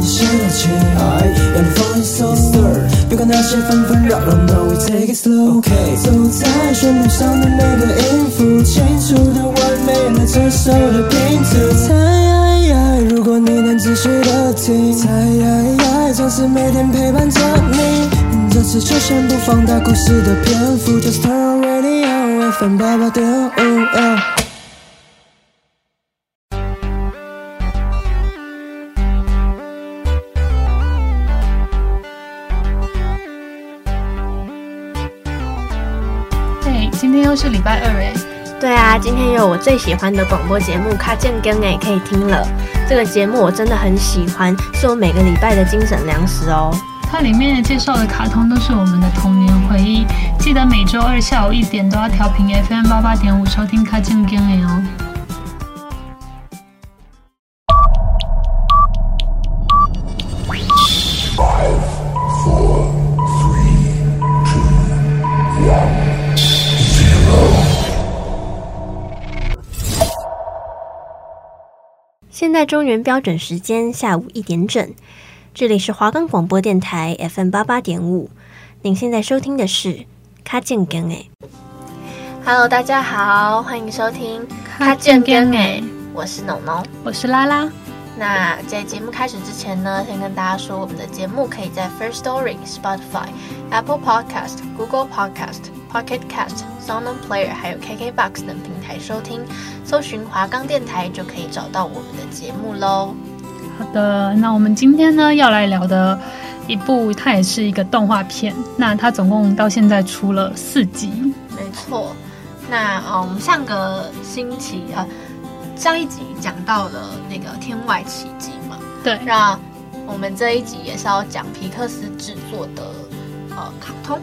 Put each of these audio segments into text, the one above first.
现在起，I'm falling so slow，别管那些纷纷扰扰，No we take it slow。走在旋律上的每个音符，清楚的完美了这首的拼图。猜，如果你能仔细的听，猜，总是每天陪伴着你。这次就先不放大故事的篇幅，Just turn on radio，FM 八八点五。是礼拜二哎，对啊，今天有我最喜欢的广播节目《卡健更》哎，可以听了。这个节目我真的很喜欢，是我每个礼拜的精神粮食哦。它里面介绍的卡通都是我们的童年回忆，记得每周二下午一点都要调频 FM 八八点五收听《卡健更》哎哦。在中原标准时间下午一点整，这里是华冈广播电台 FM 八八点五。您现在收听的是卡健更诶。Hello，大家好，欢迎收听卡健更诶。我是农农，我是拉拉。那在节目开始之前呢，先跟大家说，我们的节目可以在 First Story、Spotify、Apple Podcast、Google Podcast、Pocket Cast、Sound Player 还有 KKBox 等平台收听。搜寻华冈电台就可以找到我们的节目喽。好的，那我们今天呢要来聊的一部，它也是一个动画片。那它总共到现在出了四集。没错。那呃，我们上个星期啊，上一集讲到了那个《天外奇迹》嘛。对。那我们这一集也是要讲皮克斯制作的呃卡通。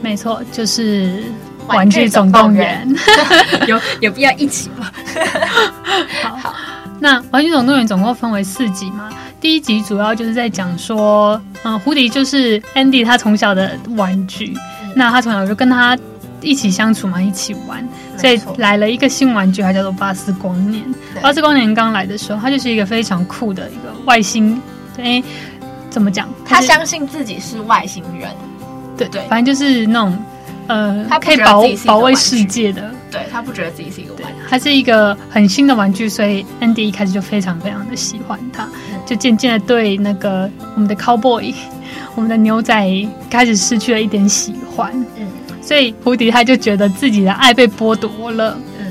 没错，就是。玩具总动员 有有必要一起吗？好，好，那玩具总动员总共分为四集嘛。第一集主要就是在讲说，嗯，胡迪就是 Andy 他从小的玩具，嗯、那他从小就跟他一起相处嘛，一起玩，所以来了一个新玩具，它叫做巴斯光年。巴斯光年刚来的时候，他就是一个非常酷的一个外星，哎，怎么讲？他，相信自己是外星人，对对，反正就是那种。呃，他可以保保卫世界的，对，他不觉得自己是一个玩具，他是一个很新的玩具，所以 Andy 一开始就非常非常的喜欢他，嗯、就渐渐的对那个我们的 Cowboy，我们的牛仔开始失去了一点喜欢，嗯，所以胡迪他就觉得自己的爱被剥夺了，嗯，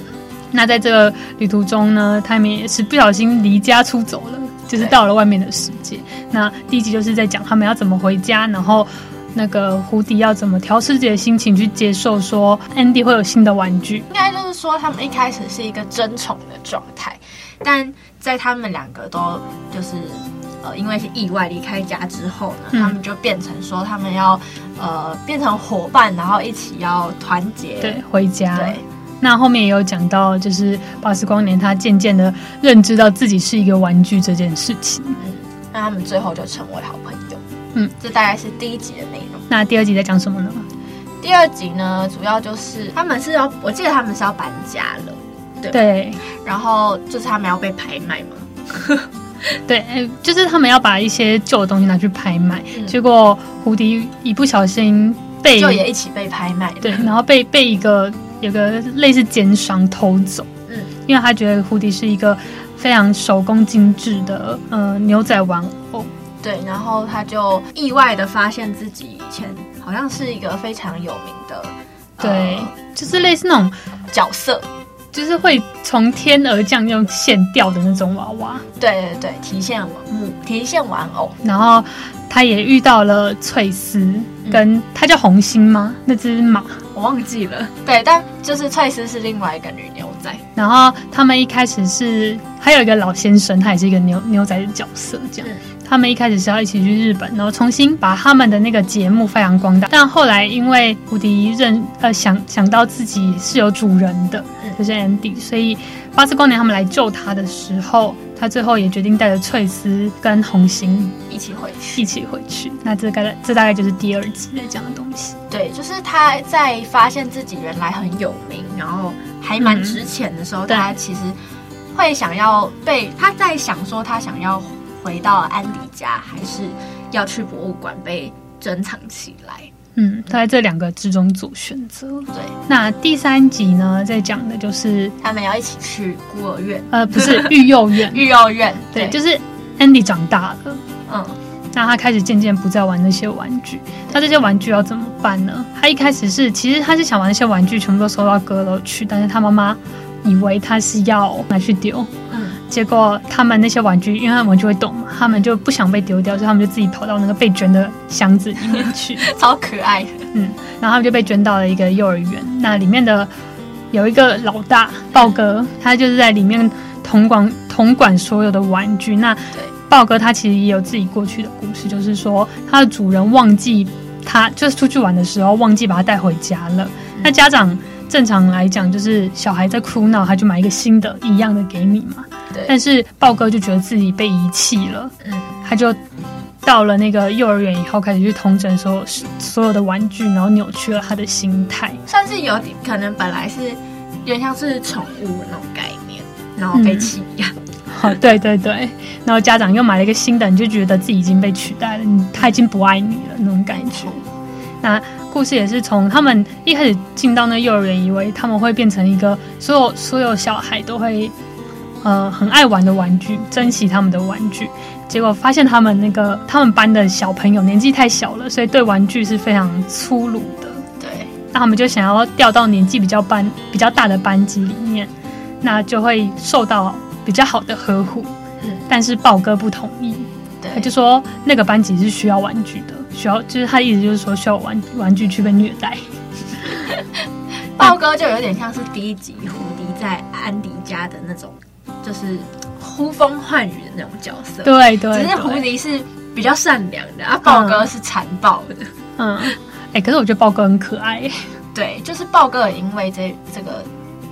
那在这个旅途中呢，他们也是不小心离家出走了，就是到了外面的世界。那第一集就是在讲他们要怎么回家，然后。那个胡迪要怎么调试自己的心情去接受说 Andy 会有新的玩具？应该就是说他们一开始是一个争宠的状态，但在他们两个都就是呃因为是意外离开家之后呢，嗯、他们就变成说他们要呃变成伙伴，然后一起要团结对回家。对，那后面也有讲到，就是巴斯光年他渐渐的认知到自己是一个玩具这件事情，嗯，那他们最后就成为好朋友。嗯，这大概是第一集的内容。那第二集在讲什么呢？第二集呢，主要就是他们是要，我记得他们是要搬家了，对。对。然后就是他们要被拍卖嘛。对，就是他们要把一些旧的东西拿去拍卖，嗯、结果胡迪一不小心被就也一起被拍卖，对，然后被被一个有个类似奸商偷走。嗯，因为他觉得胡迪是一个非常手工精致的呃牛仔玩偶。对，然后他就意外的发现自己以前好像是一个非常有名的，对，呃、就是类似那种角色，就是会从天而降用线吊的那种娃娃。对对对，提线玩木提线玩偶。然后他也遇到了翠丝，跟他叫红心吗？那只马我忘记了。对，但就是翠丝是另外一个女牛仔。然后他们一开始是还有一个老先生，他也是一个牛牛仔的角色，这样。嗯他们一开始是要一起去日本，然后重新把他们的那个节目发扬光大。但后来因为胡迪认呃想想到自己是有主人的，就是 Andy，所以巴斯光年他们来救他的时候，他最后也决定带着翠丝跟红星一起回去，一起回去。那这大概这大概就是第二集在讲的东西。对，就是他在发现自己原来很有名，然后还蛮值钱的时候，嗯、他其实会想要被他在想说他想要。回到安迪家，还是要去博物馆被珍藏起来？嗯，他在这两个之中做选择。对，那第三集呢，在讲的就是他们要一起去孤儿院，呃，不是育幼院，育幼院，对，对，就是 Andy 长大了，嗯，那他开始渐渐不再玩那些玩具，那这些玩具要怎么办呢？他一开始是，其实他是想把那些玩具全部都收到阁楼去，但是他妈妈以为他是要拿去丢。结果他们那些玩具，因为他们玩具会动嘛，他们就不想被丢掉，所以他们就自己跑到那个被捐的箱子里面去，超可爱的。嗯，然后他们就被捐到了一个幼儿园。那里面的有一个老大豹哥，他就是在里面统管统管所有的玩具。那豹哥他其实也有自己过去的故事，就是说他的主人忘记他，就是出去玩的时候忘记把他带回家了。那家长正常来讲，就是小孩在哭闹，他就买一个新的一样的给你嘛。但是豹哥就觉得自己被遗弃了，嗯，他就到了那个幼儿园以后，开始去统整所有所有的玩具，然后扭曲了他的心态，算是有点可能本来是有点像是宠物那种概念，然后被弃养。对对对，然后家长又买了一个新的，你就觉得自己已经被取代了，你他已经不爱你了那种感觉。那故事也是从他们一开始进到那幼儿园，以为他们会变成一个所有所有小孩都会。呃，很爱玩的玩具，珍惜他们的玩具，结果发现他们那个他们班的小朋友年纪太小了，所以对玩具是非常粗鲁的。对，那他们就想要调到年纪比较班比较大的班级里面，那就会受到比较好的呵护。嗯，但是豹哥不同意，对，他就说那个班级是需要玩具的，需要就是他的意思就是说需要玩玩具去被虐待。豹哥就有点像是第一集胡迪在安迪家的那种。就是呼风唤雨的那种角色，对对，对，只是胡狸是比较善良的，啊，豹哥是残暴的，嗯，哎、欸，可是我觉得豹哥很可爱，对，就是豹哥也因为这这个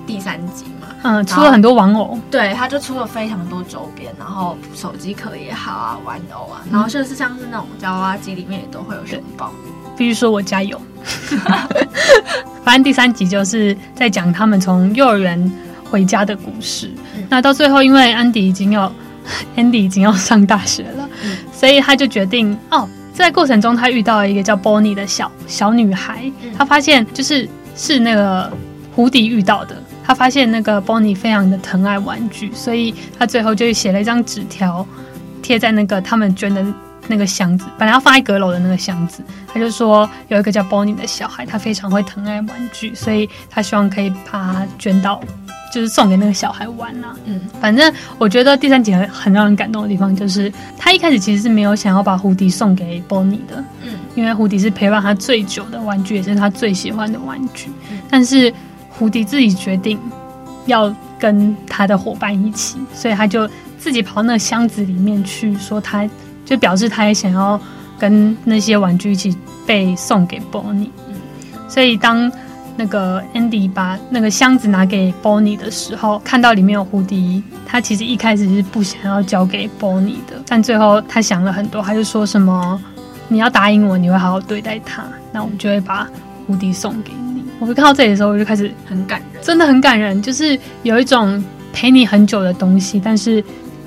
第三集嘛，嗯，出了很多玩偶，对，他就出了非常多周边，然后手机壳也好啊，玩偶啊，然后就是像是那种娃娃机里面也都会有熊猫，必须说我家有，反正第三集就是在讲他们从幼儿园回家的故事。那到最后，因为安迪已经要，Andy 已经要上大学了，嗯，所以他就决定哦，在过程中他遇到了一个叫 Bonnie 的小小女孩，嗯，他发现就是是那个胡迪遇到的，他发现那个 Bonnie 非常的疼爱玩具，所以他最后就写了一张纸条贴在那个他们捐的那个箱子，本来要放在阁楼的那个箱子，他就说有一个叫 Bonnie 的小孩，他非常会疼爱玩具，所以他希望可以把它捐到。就是送给那个小孩玩呐、啊，嗯，反正我觉得第三集很很让人感动的地方，就是他一开始其实是没有想要把胡迪送给 Bonnie 的，嗯，因为胡迪是陪伴他最久的玩具，也是他最喜欢的玩具，嗯、但是胡迪自己决定要跟他的伙伴一起，所以他就自己跑到那个箱子里面去，说他就表示他也想要跟那些玩具一起被送给 Bonnie，嗯，所以当。那个 Andy 把那个箱子拿给 Bonnie 的时候，看到里面有胡迪，他其实一开始是不想要交给 Bonnie 的，但最后他想了很多，他就说什么：“你要答应我，你会好好对待他，那我们就会把胡迪送给你。”我看到这里的时候，我就开始很感人，真的很感人，就是有一种陪你很久的东西，但是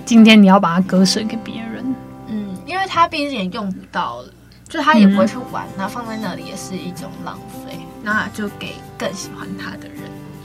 今天你要把它割舍给别人。嗯，因为他毕竟也用不到了，就他也不会去玩，那、放在那里也是一种浪费。那就给更喜欢他的人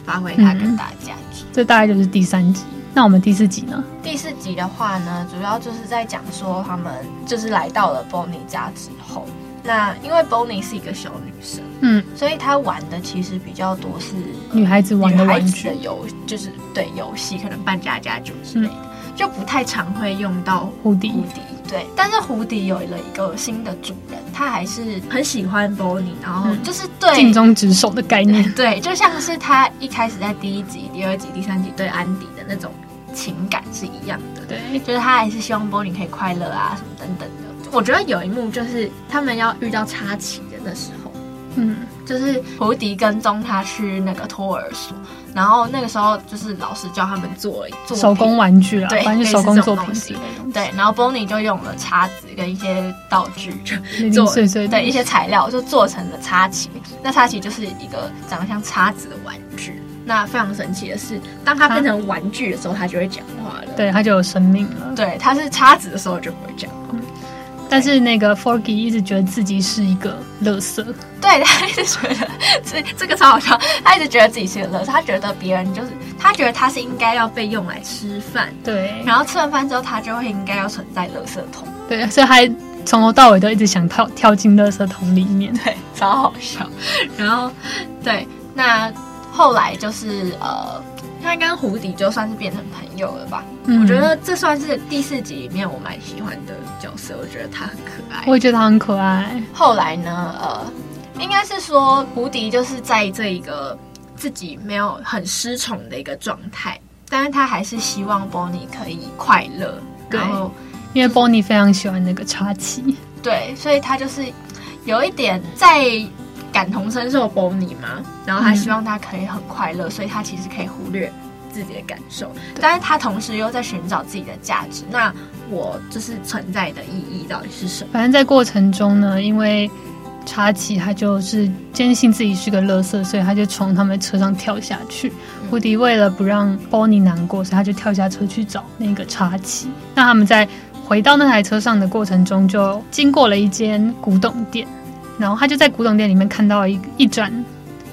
发挥他更大的价值。这大概就是第三集。那我们第四集呢？第四集的话呢，主要就是在讲说他们就是来到了 Bonnie 家之后，那因为 Bonnie 是一个小女生，嗯，所以她玩的其实比较多是女孩子玩的玩具。的游，就是对游戏，可能扮家家酒之类的。嗯。就不太常会用到胡迪，胡迪对，但是胡迪有了一个新的主人，他还是很喜欢 Bonnie，然后就是对尽忠职守的概念，对，就像是他一开始在第一集、第二集、第三集对安迪的那种情感是一样的，对，就是他还是希望 Bonnie 可以快乐啊什么等等的。我觉得有一幕就是他们要遇到插旗的那时候，嗯，就是胡迪跟踪他去那个托儿所。然后那个时候就是老师教他们做做手工玩具啊，对，反正手工作品之类的。对，然后 Bonnie 就用了叉子跟一些道具，就做对一些材料，就做成了插旗。那插旗就是一个长得像叉子的玩具。那非常神奇的是，当它变成玩具的时候，它就会讲话了。对，它就有生命了。对，它是叉子的时候就不会讲但是那个 Forky 一直觉得自己是一个乐色，对，他一直觉得这这个超好笑，他一直觉得自己是个乐色，他觉得别人就是他觉得他是应该要被用来吃饭，对，然后吃完饭之后他就会应该要存在垃圾桶，对，所以他从头到尾都一直想跳跳进垃圾桶里面，对，超好笑。然后对，那后来就是呃。他跟胡迪就算是变成朋友了吧？嗯，我觉得这算是第四集里面我蛮喜欢的角色。我觉得他很可爱，我也觉得他很可爱。后来呢，呃，应该是说胡迪就是在这一个自己没有很失宠的一个状态，但是他还是希望 Bonnie 可以快乐。对，然后因为 Bonnie 非常喜欢那个插旗，对，所以他就是有一点在。感同身受 Bonnie 嘛，然后他希望他可以很快乐，嗯，所以他其实可以忽略自己的感受，但是他同时又在寻找自己的价值。那我就是存在的意义到底是什么？反正，在过程中呢，因为查奇他就是坚信自己是个乐色，所以他就从他们车上跳下去。胡迪为了不让 Bonnie 难过，所以他就跳下车去找那个查奇。那他们在回到那台车上的过程中，就经过了一间古董店。然后他就在古董店里面看到一一盏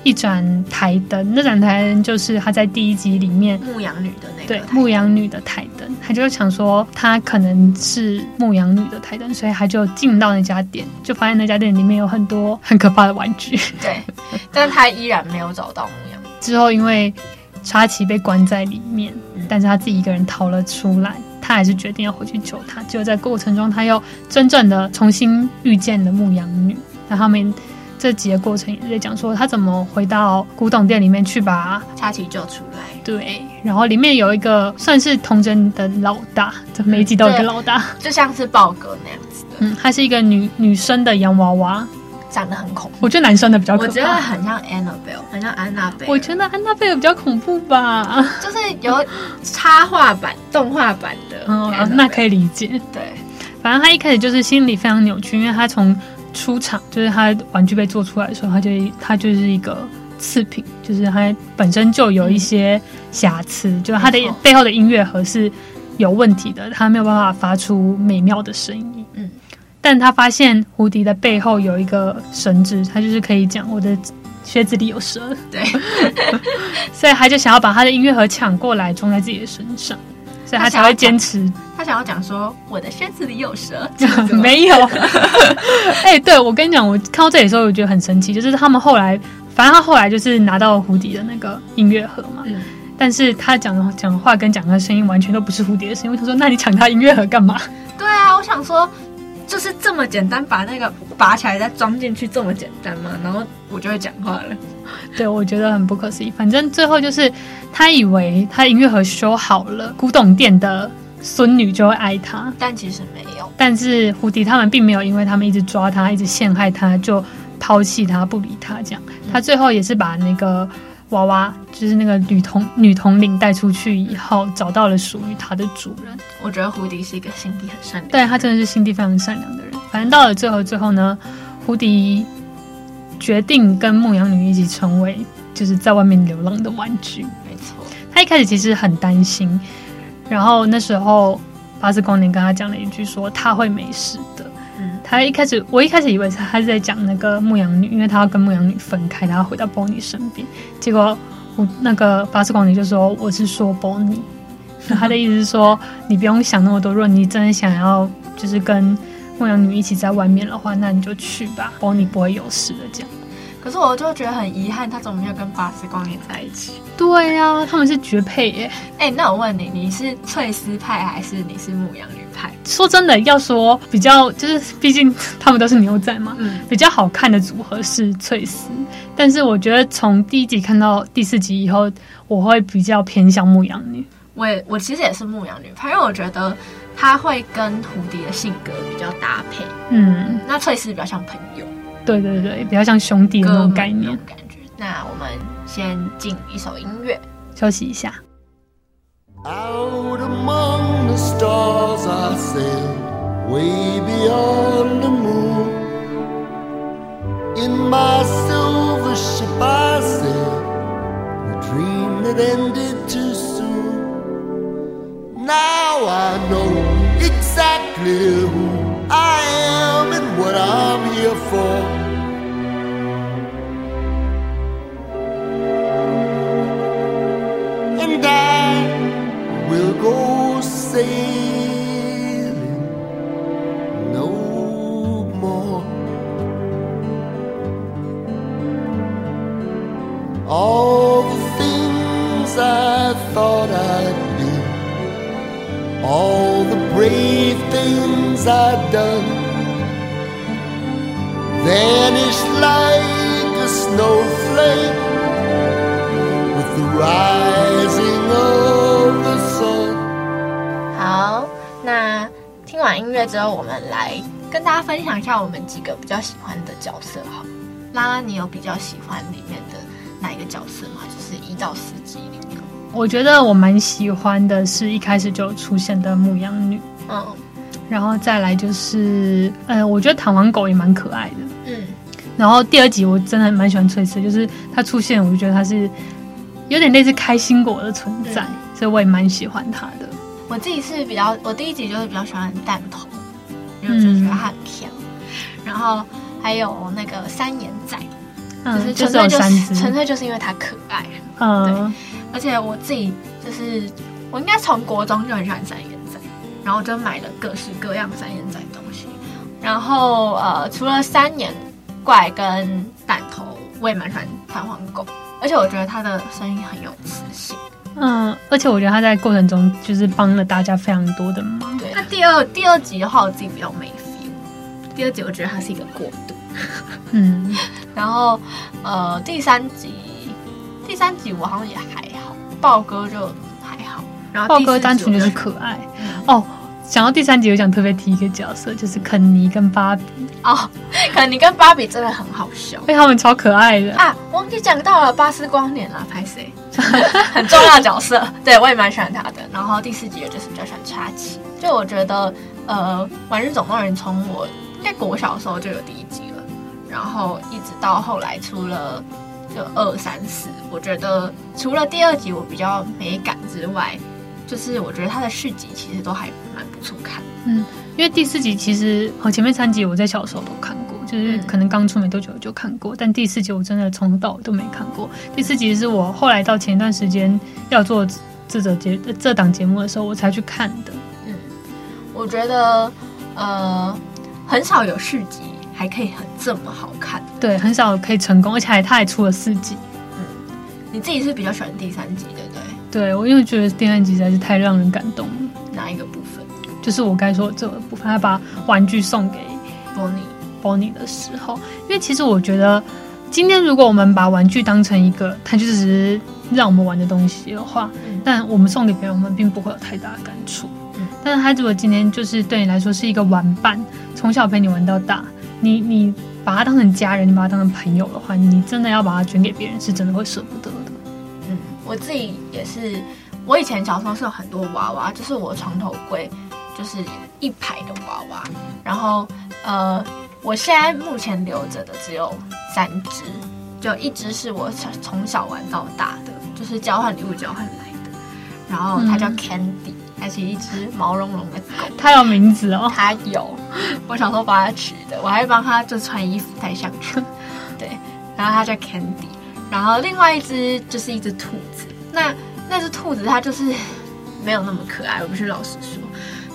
一盏台灯，那盏台灯就是他在第一集里面牧羊女的那个对牧羊女的台灯，他就想说他可能是牧羊女的台灯，所以他就进到那家店，就发现那家店里面有很多很可怕的玩具。对，但他依然没有找到牧羊女。之后因为查奇被关在里面，但是他自己一个人逃了出来，他还是决定要回去救他。就在过程中，他又真正的重新遇见了牧羊女。那他们这集的过程也在讲说，他怎么回到古董店里面去把查奇救出来。对，然后里面有一个算是童真的老大，这每一集都有一个老大，就像是豹哥那样子的。嗯，他是一个女女生的洋娃娃，长得很恐怖。我觉得男生的比较恐怖。我觉得很像 Annabelle，很像安娜贝。我觉得安娜贝尔比较恐怖吧，就是有插画版、动画版的。嗯，那可以理解。对，反正他一开始就是心理非常扭曲，因为他从出场就是他玩具被做出来的时候，他就他就是一个次品，就是他本身就有一些瑕疵，嗯、就是他的背后的音乐盒是有问题的，他没有办法发出美妙的声音。嗯，但他发现胡迪的背后有一个神智，他就是可以讲我的靴子里有蛇，对，所以他就想要把他的音乐盒抢过来装在自己的身上。所以他才会坚持。他想要讲说，我的靴子里有蛇，没有。哎、欸，对，我跟你讲，我看到这里的时候，我觉得很神奇，就是他们后来，反正他后来就是拿到了胡迪的那个音乐盒嘛，嗯、但是他讲的讲话跟讲的声音完全都不是蝴蝶的声音。我想说，那你抢他音乐盒干嘛？对啊，我想说。就是这么简单，把那个拔起来再装进去，这么简单吗？然后我就会讲话了。对，我觉得很不可思议。反正最后就是他以为他音乐盒修好了，古董店的孙女就会爱他，但其实没有。但是胡迪他们并没有，因为他们一直抓他，一直陷害他，就抛弃他，不理他。这样，他最后也是把那个。娃娃就是那个女童女童领带出去以后，找到了属于她的主人。我觉得胡迪是一个心地很善良，对，他真的是心地非常善良的人。反正到了最后，最后呢，胡迪决定跟牧羊女一起成为就是在外面流浪的玩具。没错，他一开始其实很担心，然后那时候巴斯光年跟他讲了一句说他会没事的。他一开始，我一开始以为他是在讲那个牧羊女，因为他要跟牧羊女分开，然后回到波尼身边。结果我那个巴斯光年就说：“我是说波尼。”他的意思是说，你不用想那么多，如果你真的想要就是跟牧羊女一起在外面的话，那你就去吧波尼不会有事的。这样。可是我就觉得很遗憾，他怎么没有跟巴斯光年在一起？对呀、啊，他们是绝配耶。哎、欸，那我问你，你是翠丝派还是你是牧羊女派？说真的，要说比较，就是毕竟他们都是牛仔嘛，嗯，比较好看的组合是翠丝。但是我觉得从第一集看到第四集以后，我会比较偏向牧羊女。我也我其实也是牧羊女派，因为我觉得她会跟蝴蝶的性格比较搭配。嗯，那翠丝比较像朋友。对对对，比较像兄弟的那种概念感觉。那我们先进一首音乐，休息一下。Out among the stars I sail, way beyond the moon. In my silver ship I sail, dream that ended too soon. Now I know exactly who I things I'd done, vanished like a snowflake with the rising of the sun. 好，那听完音乐之后，我们来跟大家分享一下我们几个比较喜欢的角色。好，拉拉，你有比较喜欢里面的哪一个角色吗？就是一到四集里面，我觉得我蛮喜欢的是一开始就出现的牧羊女，嗯，然后再来就是，呃，我觉得弹簧狗也蛮可爱的，嗯，然后第二集我真的蛮喜欢翠丝，就是她出现，我就觉得她是有点类似开心果的存在，嗯所以我也蛮喜欢她的。我自己是比较，我第一集就是比较喜欢弹头，因为我就觉得他很强，然后还有那个三眼仔。就是纯粹就是纯粹就是因为它可爱，嗯，对，而且我自己就是我应该从国中就很喜欢三眼仔，然后就买了各式各样三眼仔的东西，然后呃，除了三眼怪跟弹头，我也蛮喜欢弹簧狗，而且我觉得它的声音很有磁性，嗯，而且我觉得他在过程中就是帮了大家非常多的忙。对，那第二第二集的话，我自己比较没 feel，第二集我觉得它是一个过渡。嗯，然后，呃，第三集，第三集我好像也还好，豹哥就还好。然后豹哥单纯就是可爱。哦，想到第三集，我想特别提一个角色，就是肯尼跟芭比。哦，肯尼跟芭比真的很好笑，因为他们超可爱的啊！忘记讲到了巴斯光年了，拍谁？很重要的角色，对我也蛮喜欢他的。然后第四集就是比较喜欢插旗，就我觉得，呃，《玩具总动员》从我应该国小的时候就有第一集了。然后一直到后来出了就二三四，我觉得除了第二集我比较没感之外，就是我觉得它的续集其实都还蛮不错看。嗯，因为第四集其实哦前面三集我在小时候都看过，就是可能刚出没多久就看过，嗯、但第四集我真的从头到尾都没看过。第四集是我后来到前一段时间要做这则节这档节目的时候我才去看的。嗯，我觉得呃很少有续集。还可以很这么好看，对，很少可以成功，而且还他还出了四集。嗯，你自己是比较喜欢第三集，对不对？我因为觉得第三集实在是太让人感动了。哪一个部分？就是我该说的这个部分，他把玩具送给 Bonnie Bonnie 的时候，因为其实我觉得，今天如果我们把玩具当成一个，它就只是让我们玩的东西的话，嗯、但我们送给别人，我们并不会有太大的感触。嗯，但是他如果今天就是对你来说是一个玩伴，从小陪你玩到大。你你把他当成家人，你把他当成朋友的话，你真的要把它捐给别人，是真的会舍不得我自己也是，我以前小时候是有很多娃娃，就是我床头柜就是一排的娃娃，然后呃，我现在目前留着的只有三只，就一只是我从从小玩到大的，就是交换礼物交换来的，然后它叫 Candy。嗯还是一只毛茸茸的狗，它有名字哦。它有，我小时候帮它取的，我还帮它就穿衣服戴项圈。对，然后它叫 Candy，然后另外一只就是一只兔子。那那只兔子它就是没有那么可爱，我必须老实说。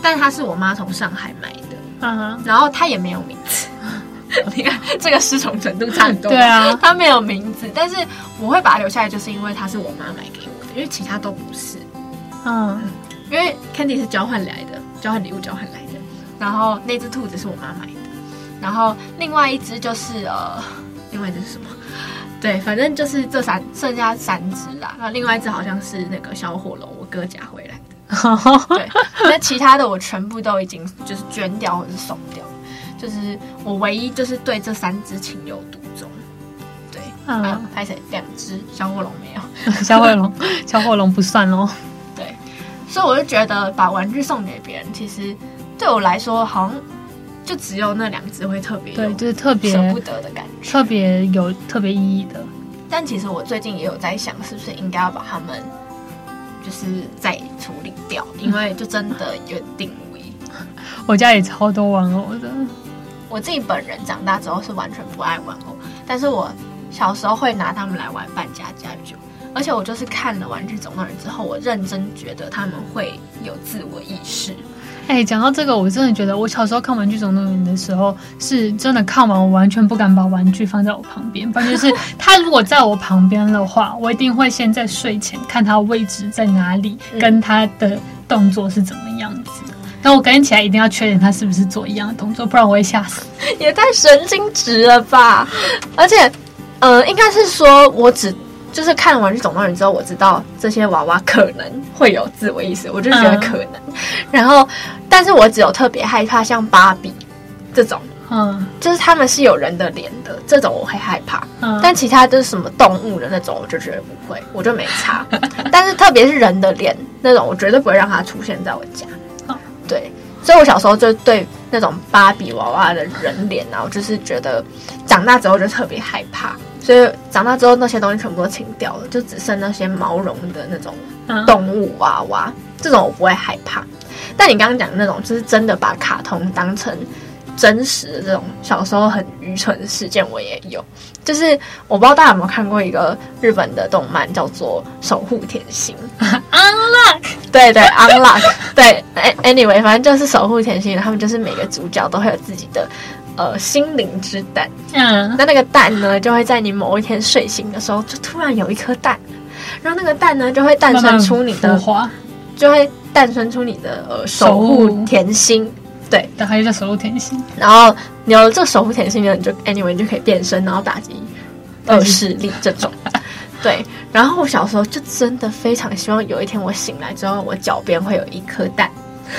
但它是我妈从上海买的，嗯哼，然后它也没有名字。你看这个失宠程度差很多。对啊，它没有名字，但是我会把它留下来，就是因为它是我妈买给我的，因为其他都不是。嗯。因为 Candy 是交换来的，交换礼物交换来的，然后那只兔子是我妈买的，然后另外一只就是呃，另外一只是什么？对，反正就是这三，剩下三只啦。那另外一只好像是那个小火龙，我哥夹回来的。对，那其他的我全部都已经就是捐掉或者是送掉，就是我唯一就是对这三只情有独钟。对，嗯，拍成两只小火龙没有，小火龙，小火龙不算哦。所以我就觉得把玩具送给别人，其实对我来说好像就只有那两只会特别对，就是特别舍不得的感觉，特别有特别意义的。但其实我最近也有在想，是不是应该要把它们就是再处理掉，因为就真的有点定位。我家也超多玩偶的。我自己本人长大之后是完全不爱玩偶，但是我小时候会拿他们来玩扮家家酒，而且我就是看了《玩具总动员》之后，我认真觉得他们会有自我意识。哎、欸，讲到这个，我真的觉得我小时候看《玩具总动员》的时候，是真的看完我完全不敢把玩具放在我旁边，反正就是 他如果在我旁边的话，我一定会先在睡前看他位置在哪里，跟他的动作是怎么样子。那我隔天起来一定要确认他是不是做一样的动作，不然我会吓死。也太神经质了吧！而且，呃，应该是说我只。就是看《玩具总动员》之后，我知道这些娃娃可能会有自我意识，我就觉得可能。嗯、然后，但是我只有特别害怕像芭比这种，嗯，就是他们是有人的脸的这种，我会害怕。嗯，但其他就是什么动物的那种，我就觉得不会，我就没差。但是特别是人的脸那种，我绝对不会让它出现在我家。嗯、对，所以我小时候就对那种芭比娃娃的人脸啊，我就是觉得长大之后就特别害怕。所以长大之后，那些东西全部都清掉了，就只剩那些毛绒的那种动物娃娃。嗯、这种我不会害怕。但你刚刚讲的那种，就是真的把卡通当成真实的这种小时候很愚蠢的事件，我也有。就是我不知道大家有没有看过一个日本的动漫，叫做《守护甜心》。Unlock，对对，Unlock，对。Anyway，反正就是守护甜心，他们就是每个主角都会有自己的。呃，心灵之蛋，嗯，那那个蛋呢，就会在你某一天睡醒的时候，就突然有一颗蛋，然后那个蛋呢，就会诞生出你的花，就会诞生出你的呃守护。甜心，对，然后就叫守护甜心，然后你有了这个守护甜心呢，你就 anyway 你就可以变身，然后打击恶势力这种，对，然后我小时候就真的非常希望有一天我醒来之后，我脚边会有一颗蛋。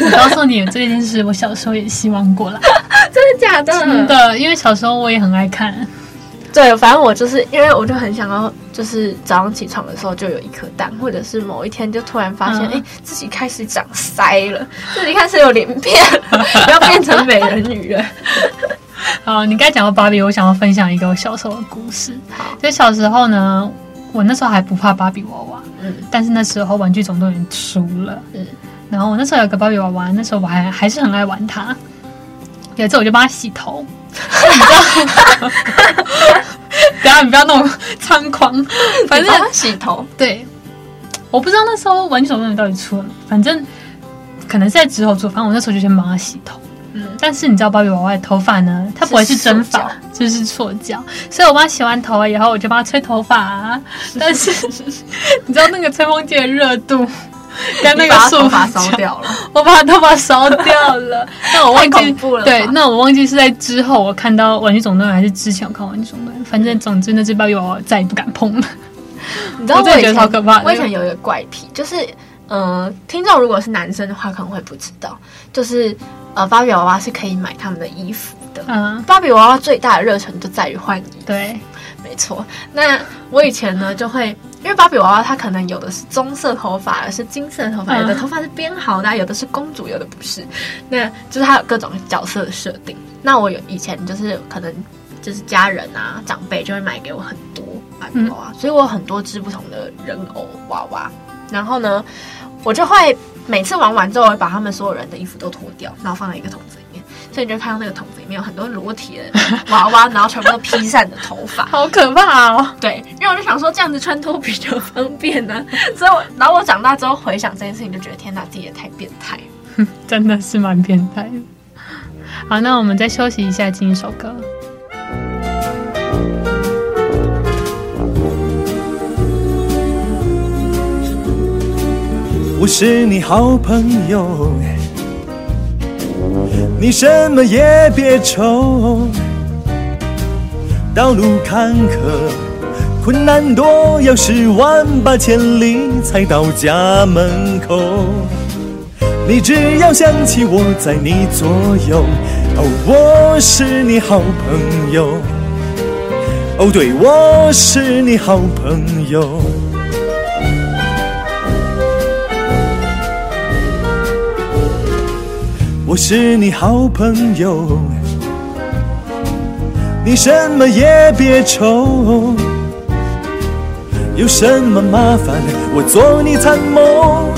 我告诉你，这件事我小时候也希望过了，真的假的？真的，因为小时候我也很爱看。对，反正我就是因为我就很想要，就是早上起床的时候就有一颗蛋，或者是某一天就突然发现，哎、嗯，自己开始长腮了，自己开始有鳞片，要变成美人鱼了。好，你刚才讲到芭比，我想要分享一个我小时候的故事。就小时候呢，我那时候还不怕芭比娃娃，嗯，但是那时候玩具总动员输了，嗯。然后我那时候有个芭比娃娃，那时候我还还是很爱玩它。有一次我就帮它洗头，你知道？等下你不要那么猖狂，反正洗头。对，我不知道那时候玩具总动员到底出了没，反正可能是在之后做。反正我那时候就先帮它洗头。嗯，但是你知道芭比娃娃的头发呢？它不会是真发，是就是塑胶。所以我帮它洗完头了以后，我就帮它吹头发啊。但是 你知道那个吹风机的热度？跟那个头发烧掉了，我把头发烧掉了。那我忘记对，那我忘记是在之后我看到《玩具总动员》还是之前我看《玩具总动员》，反正总之那只芭比娃娃再也不敢碰了。你知道我觉得超可怕。我以前有一个怪癖，就是呃，听众如果是男生的话可能会不知道，就是呃，芭比娃娃是可以买他们的衣服的。嗯，芭比娃娃最大的热忱就在于换衣服。对。没错，那我以前呢就会，因为芭比娃娃它可能有的是棕色头发，有的是金色头发，有的头发是编好的，有的是公主，有的不是，那就是它有各种角色的设定。那我有以前就是可能就是家人啊长辈就会买给我很多芭比娃娃，所以我有很多只不同的人偶娃娃。然后呢，我就会每次玩完之后，会把他们所有人的衣服都脱掉，然后放在一个桶子里。所以你就看到那个桶子里面有很多裸体的娃娃，然后全部都披散的头发，好可怕哦！对，因为我就想说这样子穿脱比较方便呢、啊。所以我，然后我长大之后回想这件事情，就觉得天哪，自己也太变态，真的是蛮变态的。好，那我们再休息一下，听一首歌。我是你好朋友。你什么也别愁，道路坎坷，困难多，要十万八千里才到家门口。你只要想起我在你左右，哦，我是你好朋友，哦，对，我是你好朋友。我是你好朋友，你什么也别愁，有什么麻烦，我做你参谋。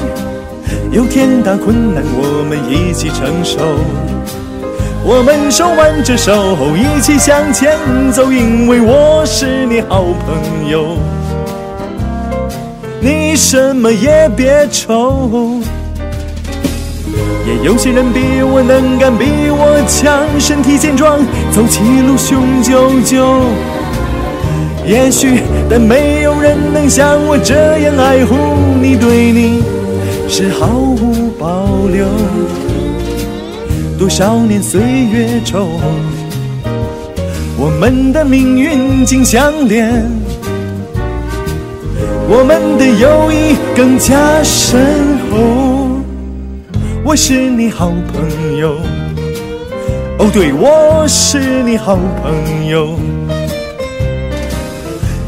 有天大困难，我们一起承受。我们手挽着手，一起向前走，因为我是你好朋友。你什么也别愁。也有些人比我能干，比我强，身体健壮，走起路雄赳赳。也许，但没有人能像我这样爱护你，对你是毫无保留。多少年岁月稠，我们的命运紧相连，我们的友谊更加深厚。我是你好朋友，哦，对，我是你好朋友，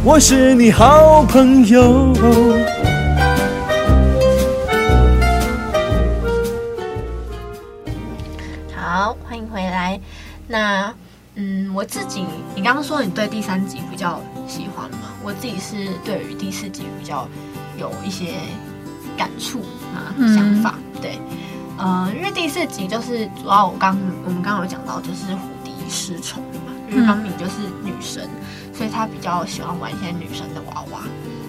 我是你好朋友。好，欢迎回来。那，嗯，我自己，你刚刚说你对第三集比较喜欢嘛？我自己是对于第四集比较有一些感触啊，嗯、想法，对。呃，因为第四集就是主要我刚我们刚刚有讲到，就是胡迪失宠嘛，因为方敏就是女生，所以他比较喜欢玩一些女生的娃娃。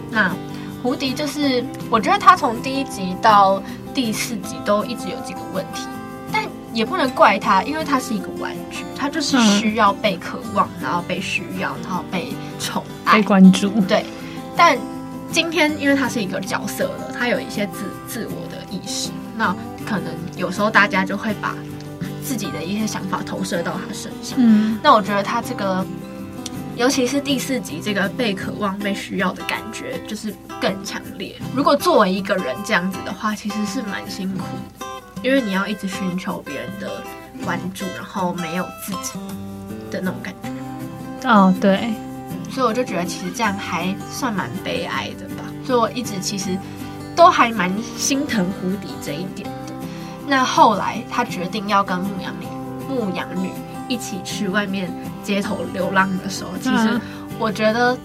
那胡迪就是，我觉得他从第一集到第四集都一直有这个问题，但也不能怪他，因为他是一个玩具，他就是需要被渴望，然后被需要，然后被宠爱、被关注。对，但今天因为他是一个角色了，他有一些自自我的意识，那。可能有时候大家就会把自己的一些想法投射到他身上。嗯，那我觉得他这个，尤其是第四集这个被渴望、被需要的感觉，就是更强烈。如果作为一个人这样子的话，其实是蛮辛苦的，因为你要一直寻求别人的关注，然后没有自己的那种感觉。哦，对，所以我就觉得其实这样还算蛮悲哀的吧。所以我一直其实都还蛮心疼胡迪这一点。那后来，他决定要跟牧羊女、牧羊女一起去外面街头流浪的时候，其实我觉得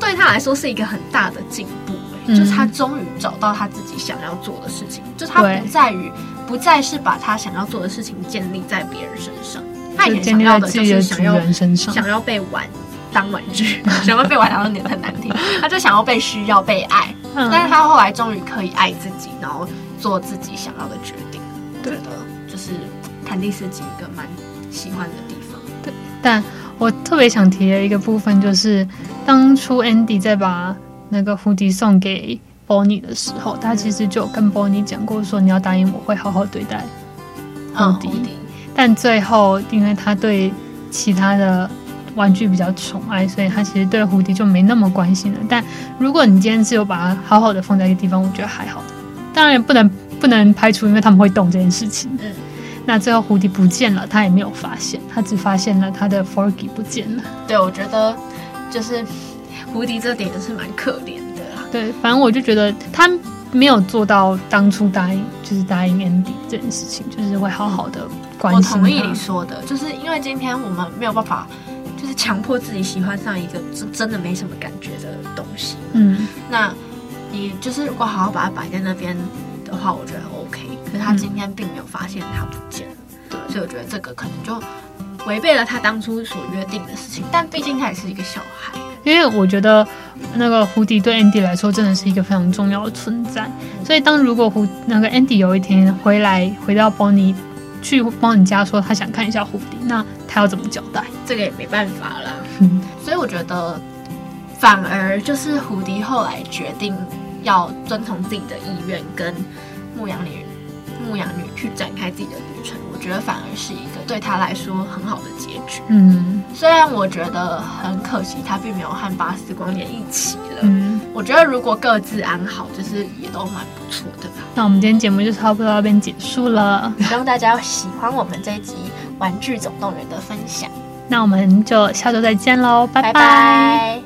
对他来说是一个很大的进步，欸，就是他终于找到他自己想要做的事情，就他不在于不再是把他想要做的事情建立在别人身上，他以前想要的就是想要想要被玩当玩具，想要被玩当年很难听，他就想要被需要被爱，但是他后来终于可以爱自己，然后做自己想要的决定。对的，就是看第四集一个蛮喜欢的地方。对，但我特别想提的一个部分就是，当初 Andy 在把那个蝴蝶送给 Bonnie 的时候，他其实就跟 Bonnie 讲过，说你要答应我会好好对待。嗯、但最后，因为他对其他的玩具比较宠爱，所以他其实对蝴蝶就没那么关心了。但如果你今天只有把它好好的放在一个地方，我觉得还好。当然也不能。不能排除，因为他们会动这件事情。嗯，那最后胡迪不见了，他也没有发现，他只发现了他的 Forky 不见了。对，我觉得就是胡迪这点也是蛮可怜的啦。对，反正我就觉得他没有做到当初答应，就是答应 Andy 这件事情，就是会好好的关心。我同意你说的，就是因为今天我们没有办法，就是强迫自己喜欢上一个真真的没什么感觉的东西。嗯，那你就是如果好好把它摆在那边。的话，我觉得 OK，可是他今天并没有发现他不见了，对，所以我觉得这个可能就违背了他当初所约定的事情。但毕竟他也是一个小孩，因为我觉得那个胡迪对 Andy 来说真的是一个非常重要的存在。所以当如果胡那个 Andy 有一天回来回到 Bonnie 去 Bonnie 家说他想看一下胡迪，那他要怎么交代？这个也没办法了。嗯，所以我觉得反而就是胡迪后来决定。要遵从自己的意愿，跟牧羊女、牧羊女去展开自己的旅程，我觉得反而是一个对他来说很好的结局。嗯，虽然我觉得很可惜，他并没有和巴斯光年一起了。嗯，我觉得如果各自安好，就是也都蛮不错的。那我们今天节目就差不多到这边结束了，希望大家喜欢我们这一集《玩具总动员》的分享。那我们就下周再见喽，拜拜。拜拜。